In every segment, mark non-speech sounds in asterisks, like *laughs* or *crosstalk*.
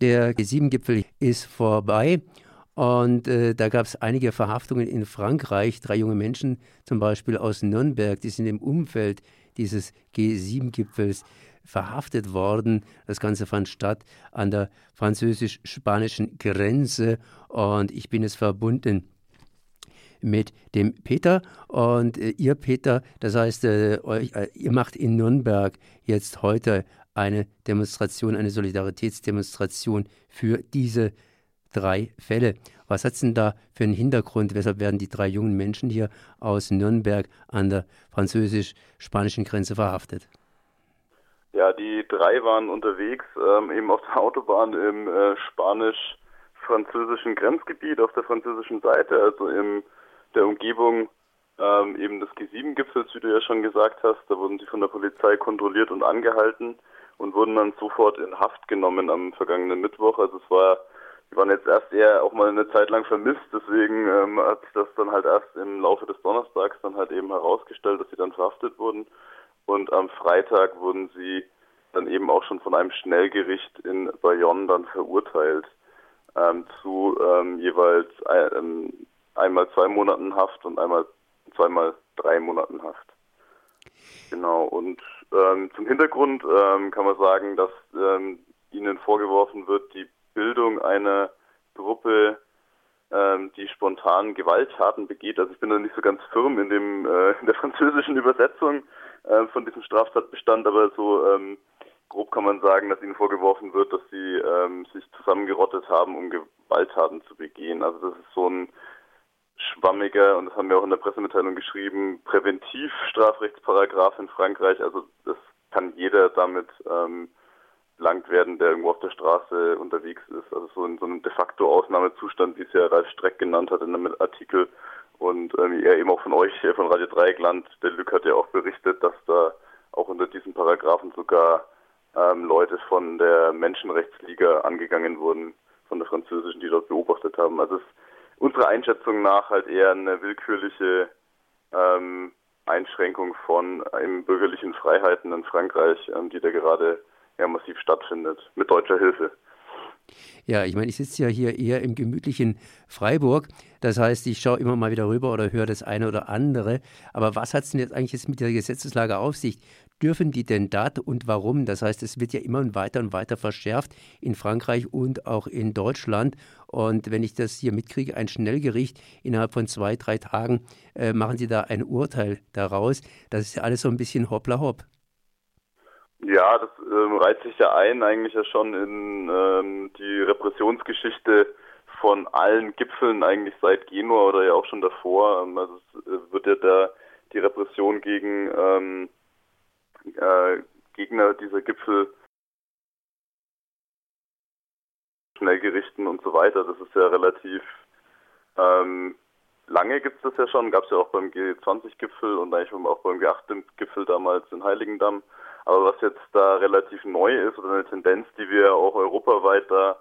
Der G7-Gipfel ist vorbei und äh, da gab es einige Verhaftungen in Frankreich. Drei junge Menschen, zum Beispiel aus Nürnberg, die sind im Umfeld dieses G7-Gipfels verhaftet worden. Das Ganze fand statt an der französisch-spanischen Grenze und ich bin es verbunden mit dem Peter und äh, ihr Peter, das heißt, äh, euch, äh, ihr macht in Nürnberg jetzt heute eine Demonstration, eine Solidaritätsdemonstration für diese drei Fälle. Was hat es denn da für einen Hintergrund? Weshalb werden die drei jungen Menschen hier aus Nürnberg an der französisch-spanischen Grenze verhaftet? Ja, die drei waren unterwegs, ähm, eben auf der Autobahn im äh, spanisch-französischen Grenzgebiet auf der französischen Seite, also in der Umgebung ähm, eben des G7-Gipfels, wie du ja schon gesagt hast. Da wurden sie von der Polizei kontrolliert und angehalten und wurden dann sofort in Haft genommen am vergangenen Mittwoch. Also es war die waren jetzt erst eher auch mal eine Zeit lang vermisst, deswegen ähm, hat sich das dann halt erst im Laufe des Donnerstags dann halt eben herausgestellt, dass sie dann verhaftet wurden. Und am Freitag wurden sie dann eben auch schon von einem Schnellgericht in Bayonne dann verurteilt ähm, zu ähm, jeweils ein, ähm, einmal zwei Monaten Haft und einmal zweimal drei Monaten Haft. Genau, und ähm, zum Hintergrund ähm, kann man sagen, dass ähm, ihnen vorgeworfen wird, die Bildung einer Gruppe, ähm, die spontan Gewalttaten begeht. Also ich bin da nicht so ganz firm in dem äh, in der *laughs* französischen Übersetzung äh, von diesem Straftatbestand, aber so ähm, grob kann man sagen, dass ihnen vorgeworfen wird, dass sie ähm, sich zusammengerottet haben, um Gewalttaten zu begehen. Also das ist so ein schwammiger, und das haben wir auch in der Pressemitteilung geschrieben, Präventivstrafrechtsparagraf in Frankreich. Also das kann jeder damit ähm, belangt werden, der irgendwo auf der Straße unterwegs ist. Also so in so einem de facto Ausnahmezustand, wie es ja Ralf Streck genannt hat in einem Artikel. Und ähm, er eben auch von euch, von Radio Dreieckland, der Lück hat ja auch berichtet, dass da auch unter diesen Paragraphen sogar ähm, Leute von der Menschenrechtsliga angegangen wurden, von der französischen, die dort beobachtet haben. Also es unserer Einschätzung nach halt eher eine willkürliche ähm, Einschränkung von ähm, bürgerlichen Freiheiten in Frankreich, ähm, die da gerade ja massiv stattfindet, mit deutscher Hilfe. Ja, ich meine, ich sitze ja hier eher im gemütlichen Freiburg. Das heißt, ich schaue immer mal wieder rüber oder höre das eine oder andere. Aber was hat es denn jetzt eigentlich jetzt mit der Gesetzeslage auf sich? Dürfen die denn da und warum? Das heißt, es wird ja immer weiter und weiter verschärft in Frankreich und auch in Deutschland. Und wenn ich das hier mitkriege, ein Schnellgericht innerhalb von zwei, drei Tagen äh, machen sie da ein Urteil daraus. Das ist ja alles so ein bisschen hoppla hopp. Ja, das ähm, reiht sich ja ein, eigentlich ja schon in ähm, die Repressionsgeschichte von allen Gipfeln, eigentlich seit Genua oder ja auch schon davor. Ähm, also es äh, wird ja da die Repression gegen ähm, äh, Gegner dieser Gipfel Schnellgerichten und so weiter. Das ist ja relativ ähm, lange gibt es das ja schon, gab es ja auch beim G20-Gipfel und eigentlich auch beim G8-Gipfel damals in Heiligendamm. Aber was jetzt da relativ neu ist oder eine Tendenz, die wir auch europaweit da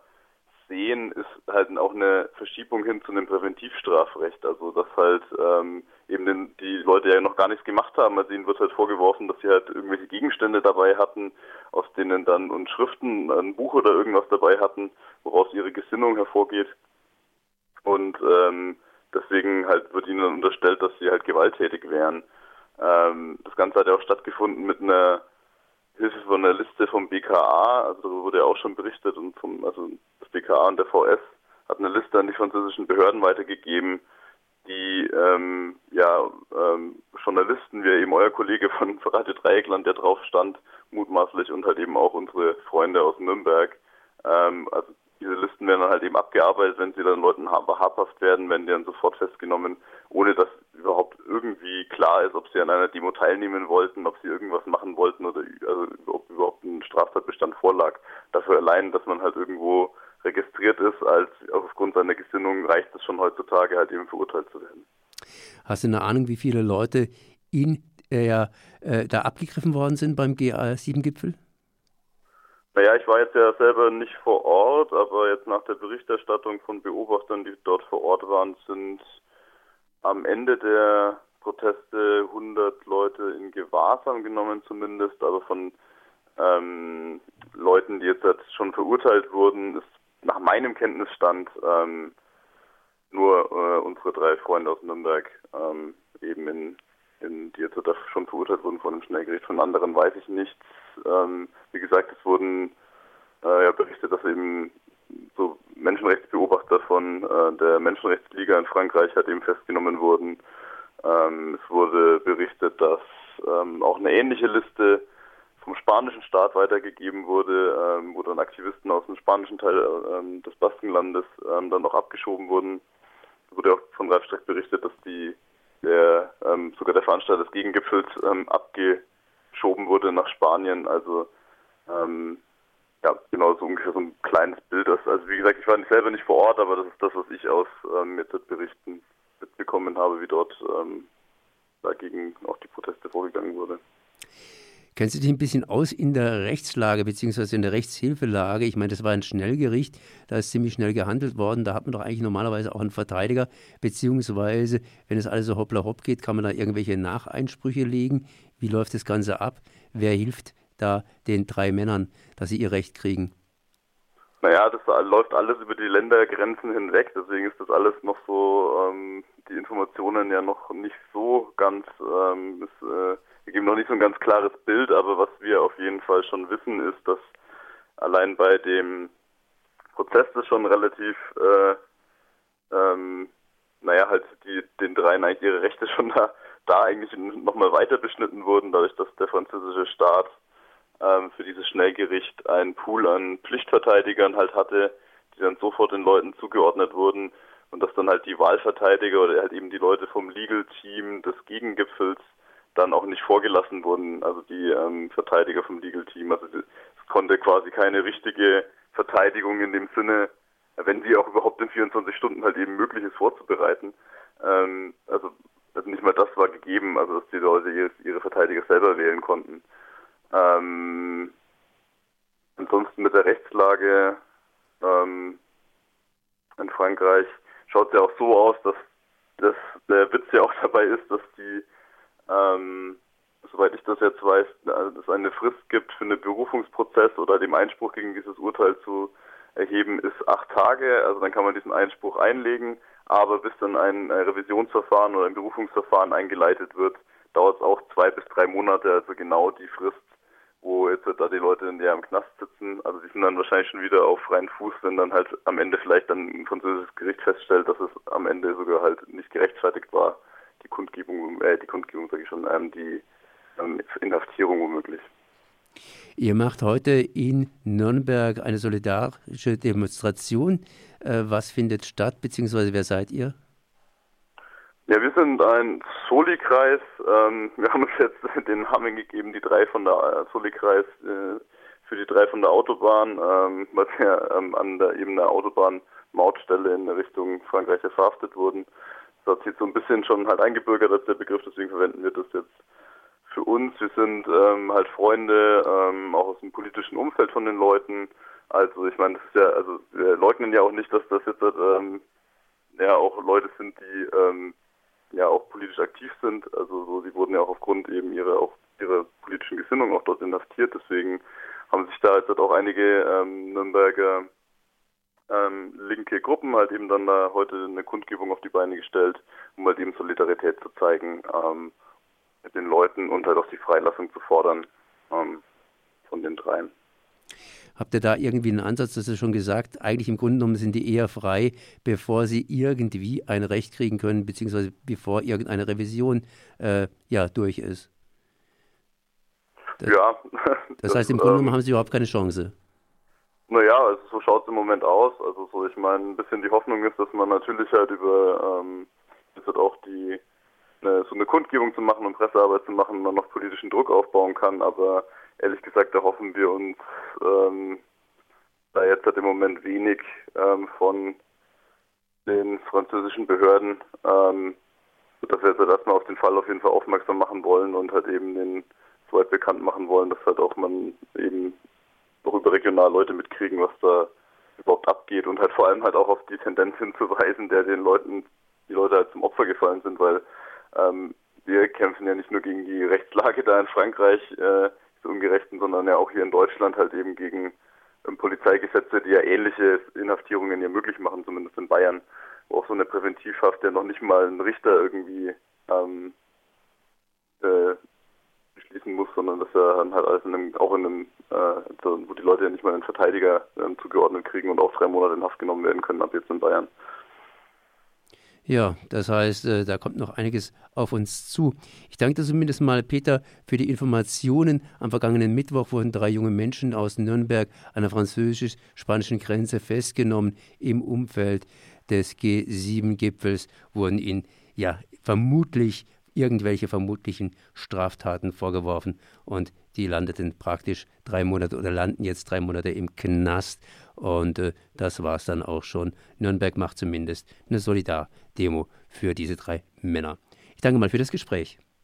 sehen, ist halt auch eine Verschiebung hin zu einem Präventivstrafrecht. Also dass halt ähm, eben den, die Leute ja noch gar nichts gemacht haben. Also ihnen wird halt vorgeworfen, dass sie halt irgendwelche Gegenstände dabei hatten, aus denen dann und Schriften, ein Buch oder irgendwas dabei hatten, woraus ihre Gesinnung hervorgeht. Und ähm, deswegen halt wird ihnen unterstellt, dass sie halt gewalttätig wären. Ähm, das Ganze hat ja auch stattgefunden mit einer Hilfe von der Liste vom BKA, also darüber wurde ja auch schon berichtet und vom, also das BKA und der VS hat eine Liste an die französischen Behörden weitergegeben, die ähm, ja ähm, Journalisten, wie eben euer Kollege von *laughs* Radio Dreieckland, der drauf stand, mutmaßlich und halt eben auch unsere Freunde aus Nürnberg, ähm, also diese Listen werden dann halt eben abgearbeitet, wenn sie dann Leuten habhaft werden, werden die dann sofort festgenommen, ohne dass klar ist, ob sie an einer Demo teilnehmen wollten, ob sie irgendwas machen wollten oder also ob überhaupt ein Straftatbestand vorlag. Dafür allein, dass man halt irgendwo registriert ist, als aufgrund seiner Gesinnung reicht es schon heutzutage halt eben verurteilt zu werden. Hast du eine Ahnung, wie viele Leute in äh, äh, da abgegriffen worden sind beim GA7-Gipfel? Naja, ich war jetzt ja selber nicht vor Ort, aber jetzt nach der Berichterstattung von Beobachtern, die dort vor Ort waren, sind am Ende der Proteste 100 Leute in Gewahrsam genommen zumindest, aber von ähm, Leuten, die jetzt schon verurteilt wurden, ist nach meinem Kenntnisstand ähm, nur äh, unsere drei Freunde aus Nürnberg ähm, eben in, in, die jetzt schon verurteilt wurden von einem Schnellgericht. Von anderen weiß ich nichts. Ähm, wie gesagt, es wurden äh, ja, berichtet, dass eben so Menschenrechtsbeobachter von äh, der Menschenrechtsliga in Frankreich halt eben festgenommen wurden. Ähm, es wurde berichtet, dass ähm, auch eine ähnliche Liste vom spanischen Staat weitergegeben wurde, ähm, wo dann Aktivisten aus dem spanischen Teil ähm, des Baskenlandes ähm, dann auch abgeschoben wurden. Es wurde auch von Ralf Streck berichtet, dass die der ähm, sogar der Veranstalter des Gegengipfels ähm, abgeschoben wurde nach Spanien. Also ähm, ja, genau so ungefähr so ein kleines Bild. Also wie gesagt, ich war selber nicht vor Ort, aber das ist das, was ich aus ähm, jetzt Berichten mitbekommen habe, wie dort ähm, dagegen auch die Proteste vorgegangen wurde. Kennst du dich ein bisschen aus in der Rechtslage bzw. in der Rechtshilfelage? Ich meine, das war ein Schnellgericht, da ist ziemlich schnell gehandelt worden. Da hat man doch eigentlich normalerweise auch einen Verteidiger, beziehungsweise, wenn es alles so hoppla hopp geht, kann man da irgendwelche Nacheinsprüche legen. Wie läuft das Ganze ab? Wer hilft da den drei Männern, dass sie ihr Recht kriegen? Naja, das läuft alles über die Ländergrenzen hinweg, deswegen ist das alles noch so, ähm, die Informationen ja noch nicht so ganz, ähm, ist, äh, geben noch nicht so ein ganz klares Bild, aber was wir auf jeden Fall schon wissen, ist, dass allein bei dem Prozess das schon relativ, äh, ähm, naja, halt die, den dreien eigentlich ihre Rechte schon da, da eigentlich nochmal weiter beschnitten wurden, dadurch, dass der französische Staat ähm, für dieses Schnellgericht einen Pool an Pflichtverteidigern halt hatte, die dann sofort den Leuten zugeordnet wurden und dass dann halt die Wahlverteidiger oder halt eben die Leute vom Legal Team des Gegengipfels dann auch nicht vorgelassen wurden, also die ähm, Verteidiger vom Legal Team. Also es konnte quasi keine richtige Verteidigung in dem Sinne, wenn sie auch überhaupt in 24 Stunden halt eben möglich ist vorzubereiten. Ähm, also, also nicht mal das war gegeben, also dass die Leute ihre, ihre Verteidiger selber wählen konnten. Ähm, ansonsten mit der Rechtslage ähm, in Frankreich schaut es ja auch so aus, dass, dass der Witz ja auch *laughs* dabei ist, dass die, ähm, soweit ich das jetzt weiß, dass es eine Frist gibt für einen Berufungsprozess oder dem Einspruch gegen dieses Urteil zu erheben, ist acht Tage. Also dann kann man diesen Einspruch einlegen, aber bis dann ein Revisionsverfahren oder ein Berufungsverfahren eingeleitet wird, dauert es auch zwei bis drei Monate, also genau die Frist, wo jetzt da die Leute in im Knast sitzen. Also die sind dann wahrscheinlich schon wieder auf freien Fuß, wenn dann halt am Ende vielleicht dann ein französisches Gericht feststellt, dass es am Ende sogar halt nicht gerechtfertigt war, die Kundgebung, äh, die Kundgebung sage ich schon, ähm, die ähm, Inhaftierung womöglich. Ihr macht heute in Nürnberg eine solidarische Demonstration. Äh, was findet statt, beziehungsweise wer seid ihr? Ja, wir sind ein Soli-Kreis. Ähm, wir haben uns jetzt *laughs* den Namen gegeben, die drei von der äh, Soli-Kreis äh, für die drei von der Autobahn, ähm, weil wir ähm, an der eben der Autobahn-Mautstelle in Richtung Frankreich verhaftet wurden. Das hat sich so ein bisschen schon halt eingebürgert als der Begriff, deswegen verwenden wir das jetzt für uns. Wir sind ähm, halt Freunde, ähm, auch aus dem politischen Umfeld von den Leuten. Also ich meine, das ist ja, also wir leugnen ja auch nicht, dass das jetzt ähm, ja auch Leute sind, die ähm, ja auch politisch aktiv sind. Also so, sie wurden ja auch aufgrund eben ihrer auch ihrer politischen Gesinnung auch dort inhaftiert. Deswegen haben sich da jetzt halt auch einige ähm, Nürnberger ähm, linke Gruppen halt eben dann da heute eine Kundgebung auf die Beine gestellt, um halt eben Solidarität zu zeigen ähm, mit den Leuten und halt auch die Freilassung zu fordern ähm, von den dreien. Habt ihr da irgendwie einen Ansatz, das ist schon gesagt, eigentlich im Grunde genommen sind die eher frei, bevor sie irgendwie ein Recht kriegen können, beziehungsweise bevor irgendeine Revision äh, ja, durch ist? Das, ja. *laughs* Das, heißt, im Grunde genommen ähm, haben sie überhaupt keine Chance. Naja, also so schaut es im Moment aus. Also so, ich meine, ein bisschen die Hoffnung ist, dass man natürlich halt über ähm, halt auch die eine, so eine Kundgebung zu machen und Pressearbeit zu machen, man noch politischen Druck aufbauen kann, aber ehrlich gesagt, da hoffen wir uns ähm, da jetzt halt im Moment wenig ähm, von den französischen Behörden, ähm, dass wir jetzt halt erstmal auf den Fall auf jeden Fall aufmerksam machen wollen und halt eben den so weit bekannt machen wollen, dass halt auch man eben auch regional Leute mitkriegen, was da überhaupt abgeht und halt vor allem halt auch auf die Tendenz hinzuweisen, der den Leuten, die Leute halt zum Opfer gefallen sind, weil ähm, wir kämpfen ja nicht nur gegen die Rechtslage da in Frankreich, äh, ungerechten, sondern ja auch hier in Deutschland halt eben gegen ähm, Polizeigesetze, die ja ähnliche Inhaftierungen hier möglich machen, zumindest in Bayern, wo auch so eine Präventivhaft, der noch nicht mal ein Richter irgendwie ähm, äh, beschließen muss, sondern dass er dann halt alles in einem, auch in einem, äh, wo die Leute ja nicht mal einen Verteidiger äh, zugeordnet kriegen und auch drei Monate in Haft genommen werden können, ab jetzt in Bayern. Ja, das heißt, äh, da kommt noch einiges auf uns zu. Ich danke zumindest mal Peter für die Informationen. Am vergangenen Mittwoch wurden drei junge Menschen aus Nürnberg an der französisch-spanischen Grenze festgenommen. Im Umfeld des G7-Gipfels wurden ihnen ja vermutlich irgendwelche vermutlichen Straftaten vorgeworfen und die landeten praktisch drei Monate oder landen jetzt drei Monate im Knast und äh, das war es dann auch schon. Nürnberg macht zumindest eine Solidar-Demo für diese drei Männer. Ich danke mal für das Gespräch.